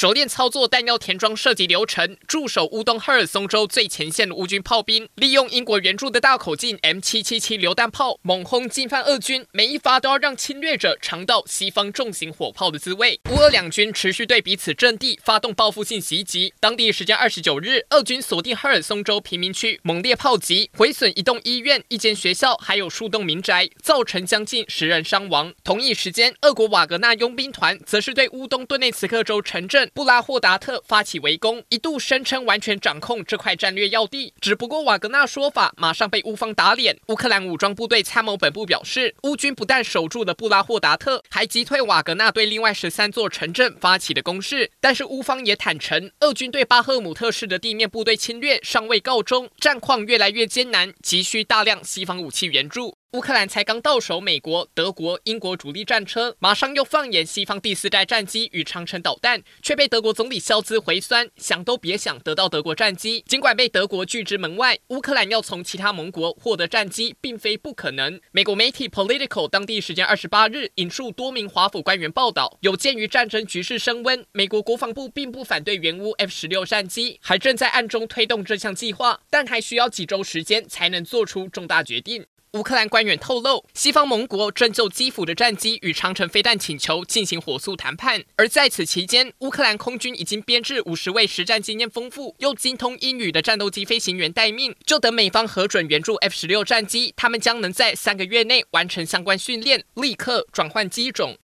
熟练操作弹药填装射击流程，驻守乌东赫尔松州最前线的乌军炮兵，利用英国援助的大口径 M777 榴弹炮猛轰进犯俄军，每一发都要让侵略者尝到西方重型火炮的滋味。乌俄两军持续对彼此阵地发动报复性袭击。当地时间二十九日，俄军锁定赫尔松州平民区，猛烈炮击，毁损一栋医院、一间学校，还有数栋民宅，造成将近十人伤亡。同一时间，俄国瓦格纳佣兵团则是对乌东顿内茨克州城镇。布拉霍达特发起围攻，一度声称完全掌控这块战略要地。只不过瓦格纳说法马上被乌方打脸。乌克兰武装部队参谋本部表示，乌军不但守住了布拉霍达特，还击退瓦格纳对另外十三座城镇发起的攻势。但是乌方也坦承，俄军对巴赫姆特市的地面部队侵略尚未告终，战况越来越艰难，急需大量西方武器援助。乌克兰才刚到手美国、德国、英国主力战车，马上又放眼西方第四代战机与长城导弹，却被德国总理萧兹回酸，想都别想得到德国战机。尽管被德国拒之门外，乌克兰要从其他盟国获得战机，并非不可能。美国媒体 Political 当地时间二十八日引述多名华府官员报道，有鉴于战争局势升温，美国国防部并不反对援乌 F 十六战机，还正在暗中推动这项计划，但还需要几周时间才能做出重大决定。乌克兰官员透露，西方盟国正就基辅的战机与长城飞弹请求进行火速谈判。而在此期间，乌克兰空军已经编制五十位实战经验丰富又精通英语的战斗机飞行员待命，就等美方核准援助 F 十六战机，他们将能在三个月内完成相关训练，立刻转换机种。